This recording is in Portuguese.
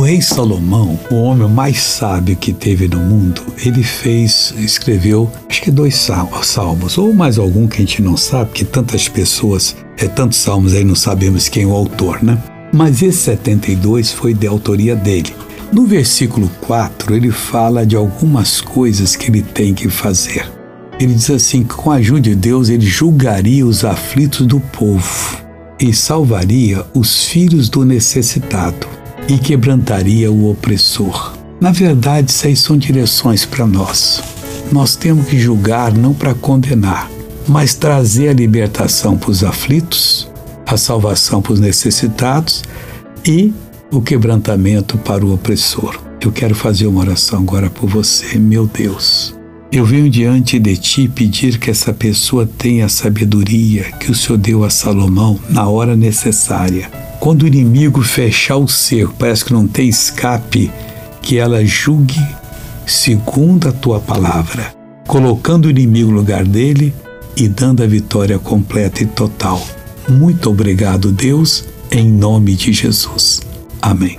O rei Salomão, o homem mais sábio que teve no mundo, ele fez, escreveu, acho que dois salmos, ou mais algum que a gente não sabe, que tantas pessoas, é tantos salmos aí não sabemos quem é o autor, né? Mas esse 72 foi de autoria dele. No versículo 4, ele fala de algumas coisas que ele tem que fazer. Ele diz assim: que com a ajuda de Deus, ele julgaria os aflitos do povo e salvaria os filhos do necessitado e quebrantaria o opressor. Na verdade, isso aí são direções para nós. Nós temos que julgar não para condenar, mas trazer a libertação para os aflitos, a salvação para os necessitados e o quebrantamento para o opressor. Eu quero fazer uma oração agora por você, meu Deus. Eu venho diante de ti pedir que essa pessoa tenha a sabedoria que o Senhor deu a Salomão na hora necessária. Quando o inimigo fechar o cerco, parece que não tem escape, que ela julgue segundo a tua palavra, colocando o inimigo no lugar dele e dando a vitória completa e total. Muito obrigado, Deus, em nome de Jesus. Amém.